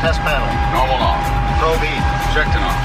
Test panel. Normal off. Probe E. Check to normal.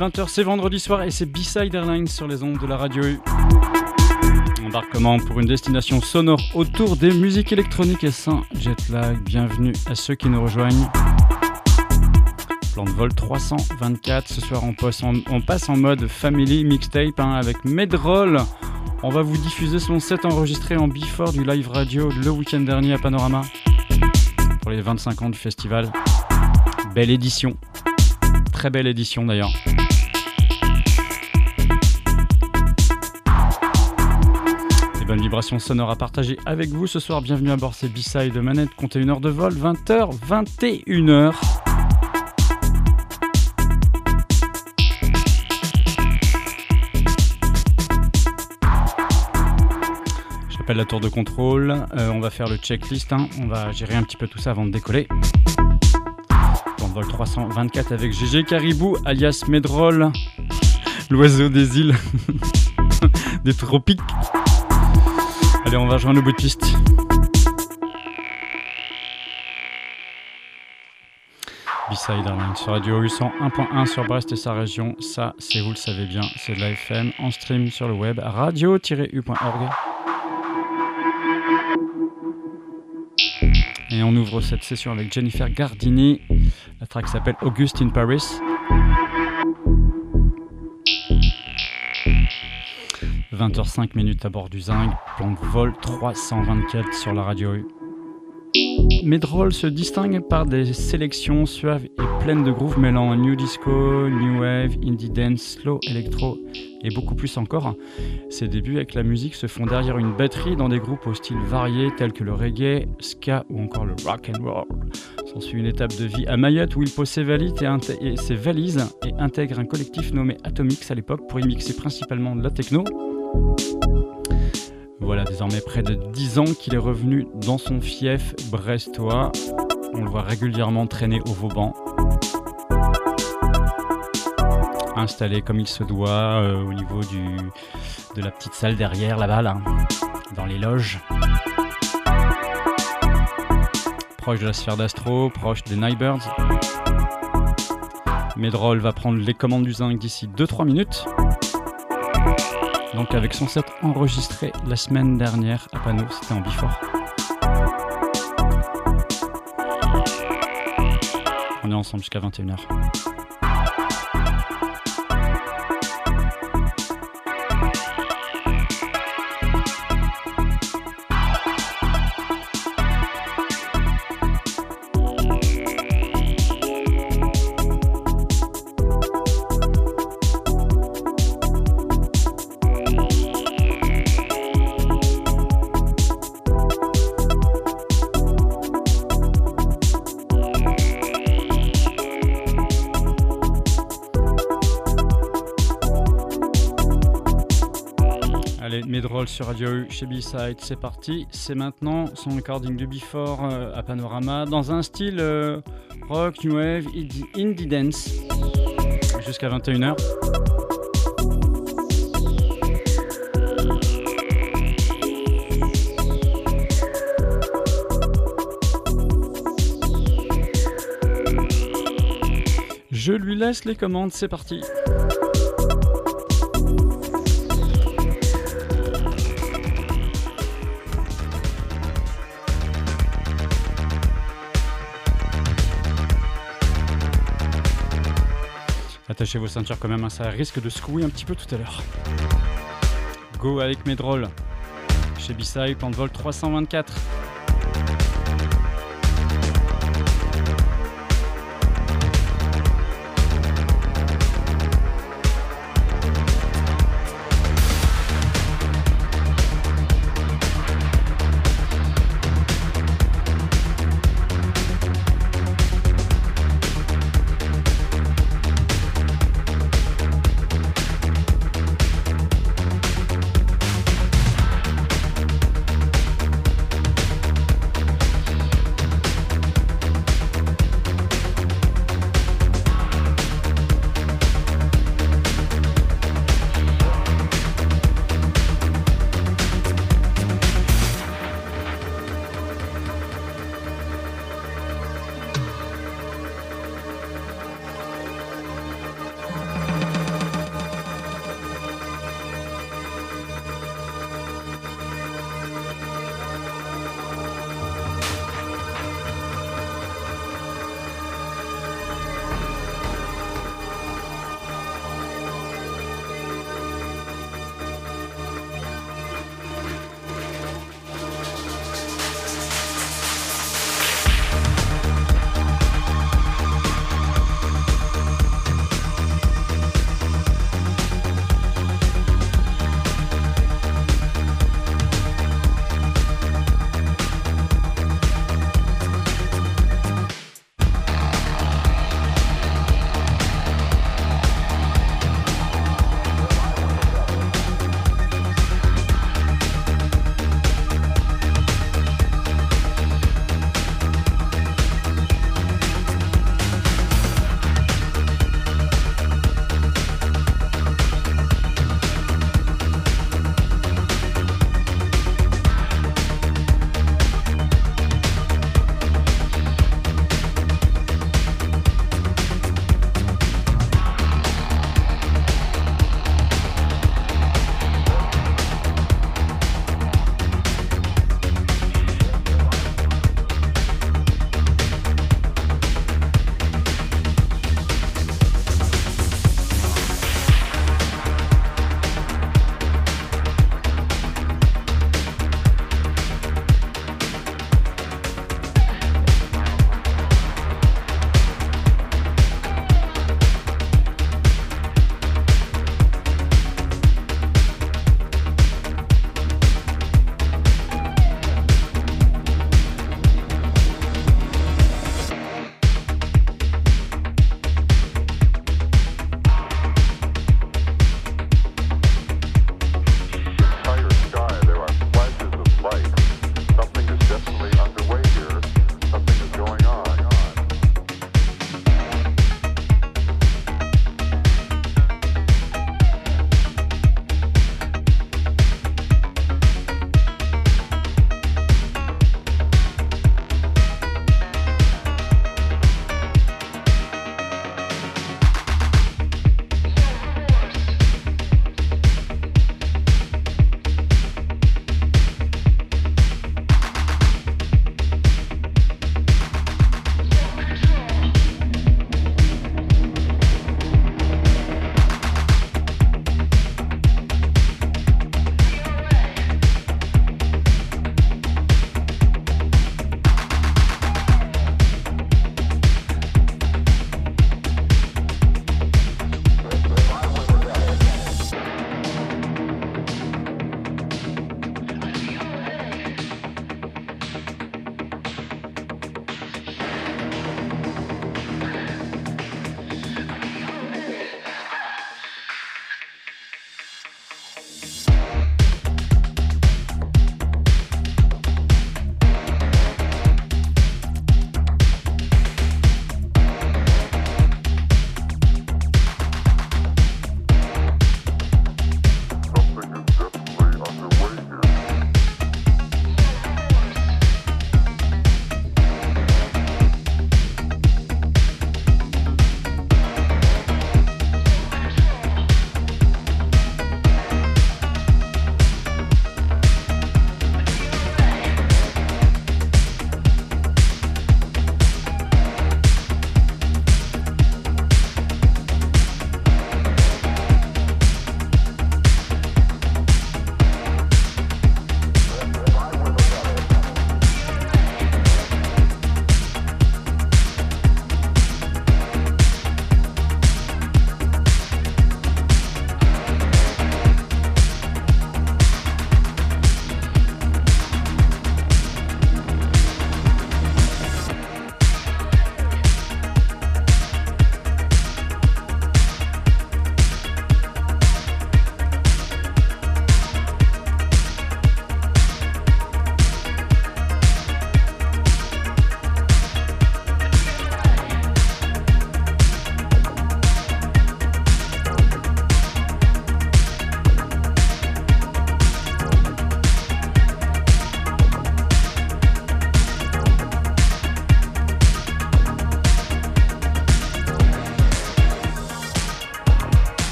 20h, c'est vendredi soir et c'est B-Side Airlines sur les ondes de la radio U. Embarquement pour une destination sonore autour des musiques électroniques et sans jet. Bienvenue à ceux qui nous rejoignent. Plan de vol 324. Ce soir, on passe en, on passe en mode family mixtape hein, avec Medroll. On va vous diffuser son set enregistré en before du live radio le week-end dernier à Panorama pour les 25 ans du festival. Belle édition. Très belle édition d'ailleurs. Bonnes vibrations sonores à partager avec vous ce soir. Bienvenue à bord, c'est B-Side de Manette. Comptez une heure de vol, 20h, 21h. J'appelle la tour de contrôle. Euh, on va faire le checklist. hein. On va gérer un petit peu tout ça avant de décoller. Plan de vol 324 avec GG Caribou, alias Medroll, l'oiseau des îles, des tropiques. Allez, on va rejoindre le bout de piste. B-Side Airlines sur Radio U 101.1 sur Brest et sa région. Ça, c'est vous le savez bien, c'est de la FM en stream sur le web radio-u.org. Et on ouvre cette session avec Jennifer Gardini. La track s'appelle August in Paris. « 20h05 minutes à bord du Zing, plan vol 324 sur la radio U. Medroll se distingue par des sélections suaves et pleines de grooves mêlant new disco, new wave, indie dance, slow electro et beaucoup plus encore. Ses débuts avec la musique se font derrière une batterie dans des groupes au style variés tels que le reggae, ska ou encore le rock and roll. S'ensuit une étape de vie à Mayotte où il pose ses ses valises et intègre un collectif nommé Atomix à l'époque pour y mixer principalement de la techno. Voilà désormais près de 10 ans qu'il est revenu dans son fief brestois. On le voit régulièrement traîner au Vauban. Installé comme il se doit euh, au niveau de la petite salle derrière là-bas, là, dans les loges. Proche de la sphère d'Astro, proche des Nightbirds. Medroll va prendre les commandes du zinc d'ici 2-3 minutes. Donc avec son set enregistré la semaine dernière à Pano, c'était en Before. On est ensemble jusqu'à 21h. Chez c'est parti. C'est maintenant son recording du Before euh, à Panorama dans un style euh, rock, new wave, indie dance jusqu'à 21h. Je lui laisse les commandes, c'est parti. Attachez vos ceintures quand même, hein, ça risque de secouer un petit peu tout à l'heure. Go avec mes drôles. Chez B-Side, plan de vol 324.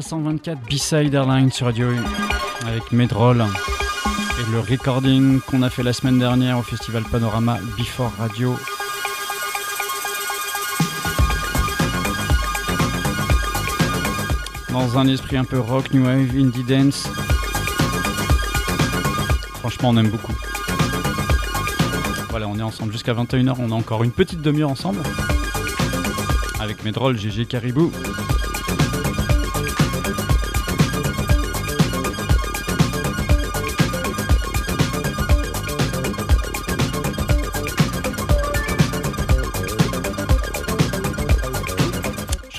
324 B-Side Airlines sur Radio avec Medroll et le recording qu'on a fait la semaine dernière au festival Panorama Before Radio. Dans un esprit un peu rock, new wave, indie dance. Franchement, on aime beaucoup. Voilà, on est ensemble jusqu'à 21h. On a encore une petite demi-heure ensemble. Avec mes drôles GG Caribou.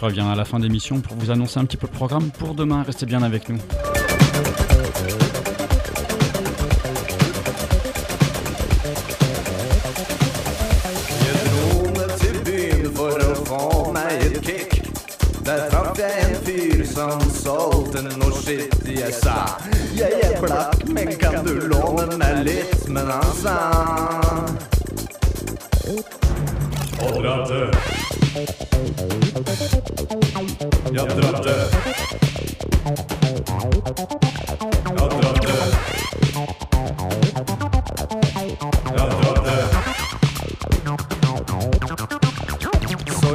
Je reviens à la fin d'émission pour vous annoncer un petit peu le programme pour demain. Restez bien avec nous. Så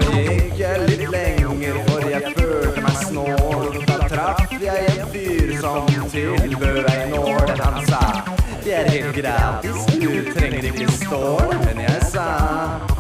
gikk jeg litt lenger, for jeg følte meg snål. Da traff jeg en fyr som tilbød ei nål. Han sa det er helt gratis, du trenger ikke stål. Men jeg sa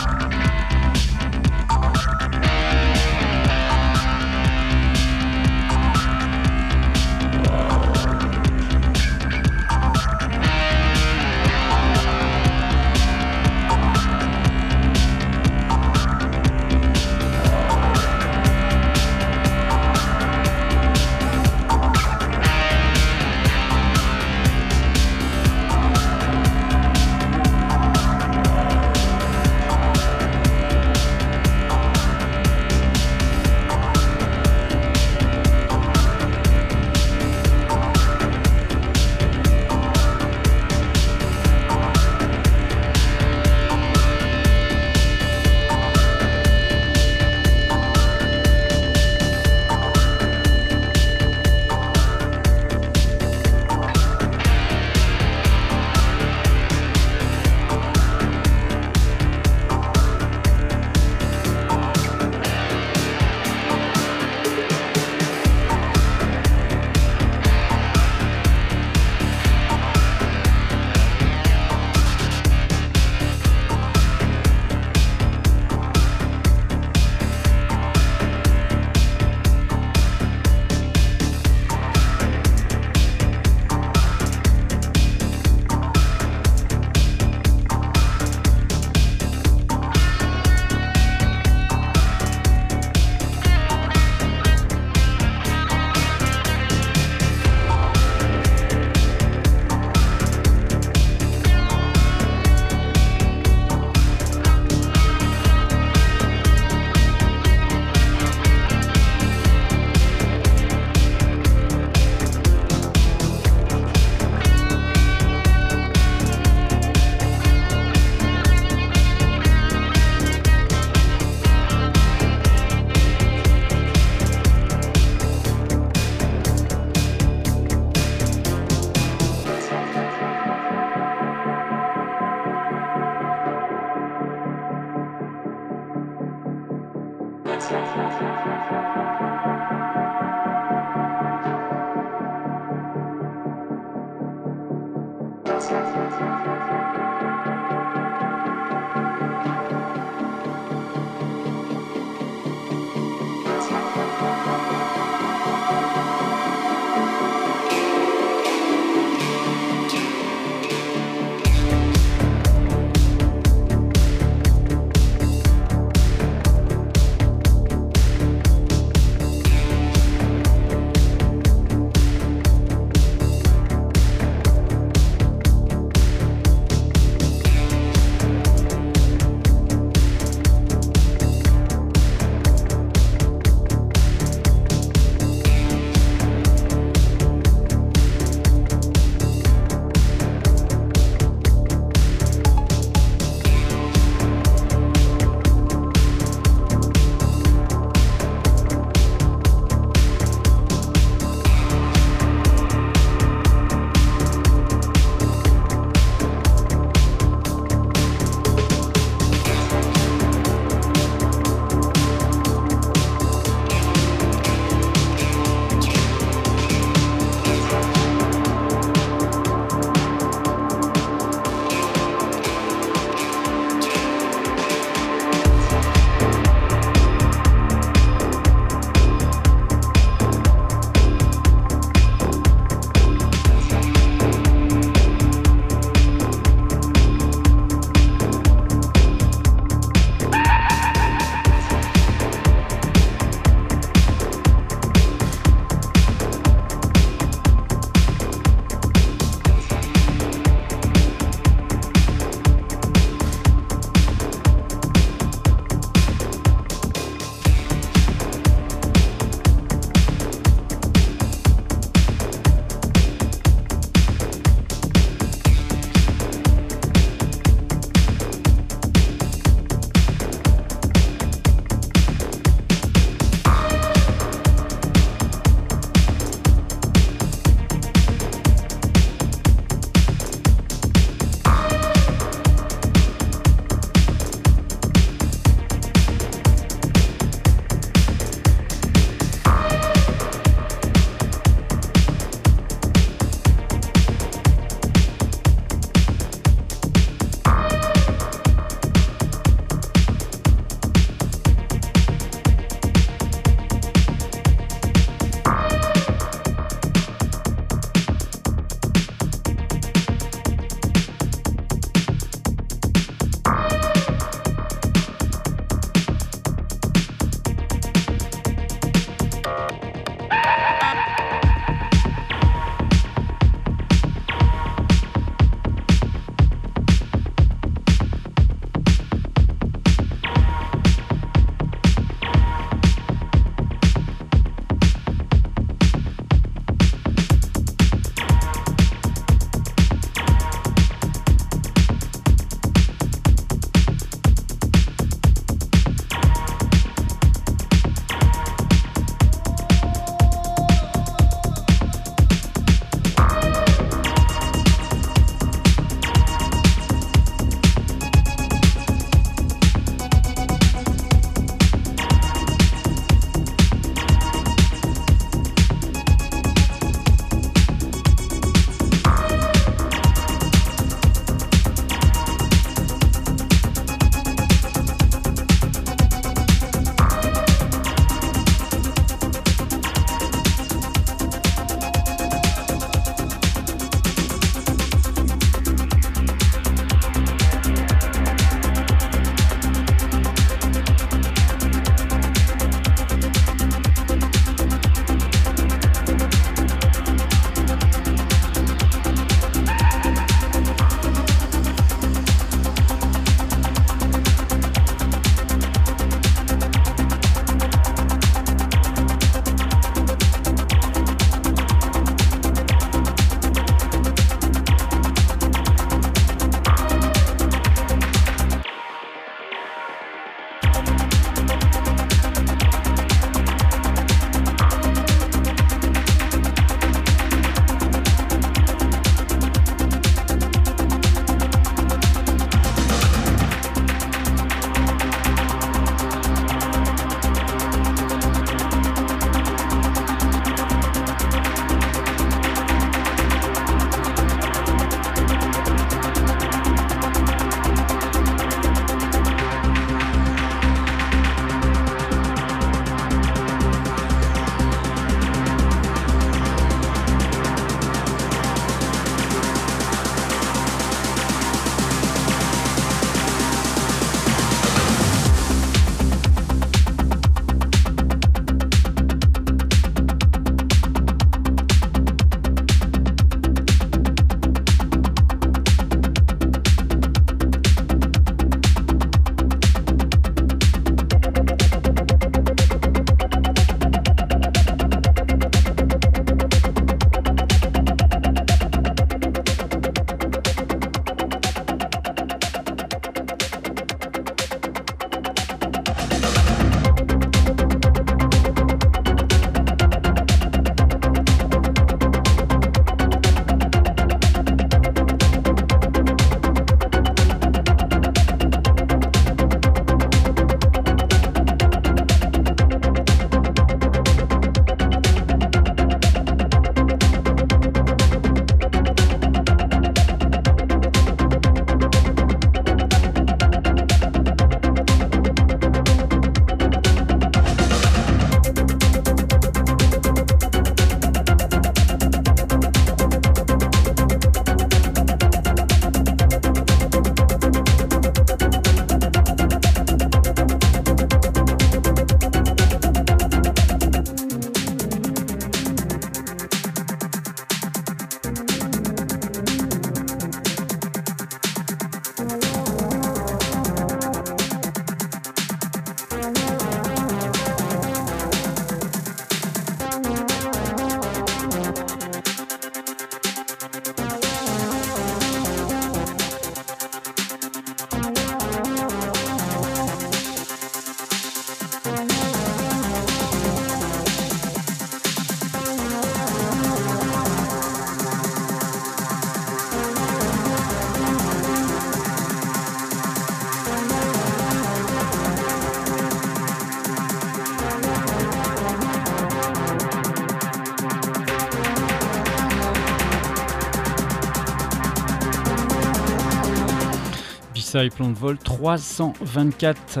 Plan de vol 324.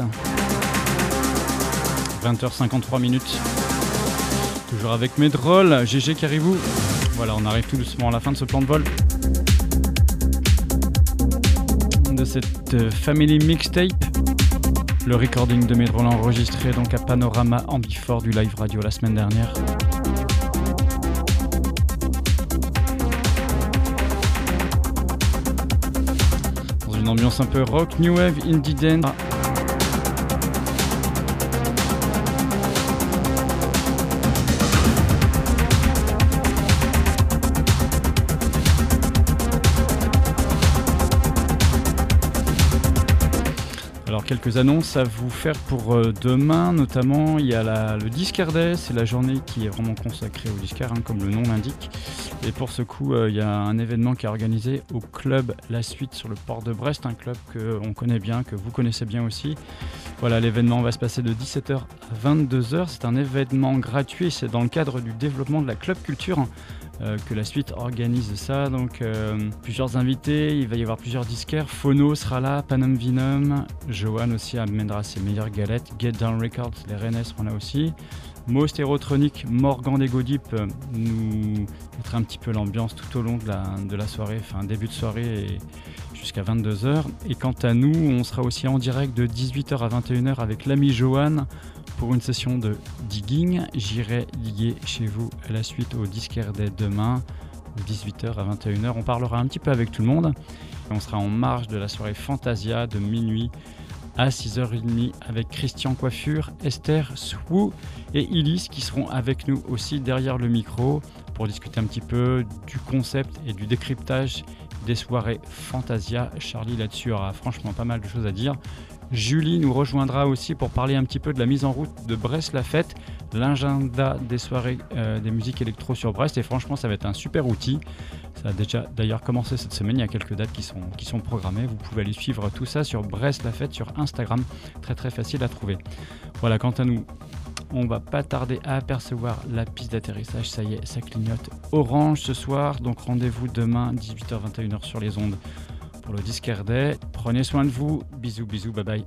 20h53 minutes. Toujours avec mes drôles, GG Caribou. Voilà, on arrive tout doucement à la fin de ce plan de vol. De cette euh, Family Mixtape. Le recording de mes drôles enregistré donc à Panorama Ambifort du live radio la semaine dernière. Un peu rock, new wave, indie dance. Alors quelques annonces à vous faire pour euh, demain, notamment il y a la- le Discard c'est la journée qui est vraiment consacrée au Discard, hein, comme le nom l'indique. Et pour ce coup, euh, il y a un événement qui est organisé au club La Suite sur le port de Brest, un club que on connaît bien, que vous connaissez bien aussi. Voilà, l'événement va se passer de 17h à 22h. C'est un événement gratuit, c'est dans le cadre du développement de la club culture. euh, que la suite organise ça. Donc euh, plusieurs invités, il va y avoir plusieurs disquaires. Phono sera là, Panam Venom, Johan aussi amènera ses meilleures galettes. Get Down Records, les Rennes seront là aussi. Most Aerotronic, Morgan des Godip euh, nous mettra un petit peu l'ambiance tout au long de la, soirée, enfin début de soirée jusqu'à 22h. Et quant à nous, on sera aussi en direct de 18h à 21h avec l'ami Johan pour une session de digging. J'irai diguer chez vous à la suite au Disquaire dès demain, de 18h à 21h. On parlera un petit peu avec tout le monde. Et on sera en marge de la soirée Fantasia de minuit à 6h30 avec Christian Coiffure, Esther Swoo et Illis qui seront avec nous aussi derrière le micro pour discuter un petit peu du concept et du décryptage des soirées Fantasia. Charlie là-dessus aura franchement pas mal de choses à dire. Julie nous rejoindra aussi pour parler un petit peu de la mise en route de Brest la fête, l'agenda des soirées euh, des musiques électro sur Brest et franchement ça va être un super outil. Ça a déjà d'ailleurs commencé cette semaine, il y a quelques dates qui sont, qui sont programmées. Vous pouvez aller suivre tout ça sur Brest la fête sur Instagram, très très facile à trouver. Voilà, quant à nous, on va pas tarder à apercevoir la piste d'atterrissage, ça y est, ça clignote orange ce soir, donc rendez-vous demain 18h-21h sur les ondes pour le Discardet. Prenez soin de vous, bisous bisous, bye bye.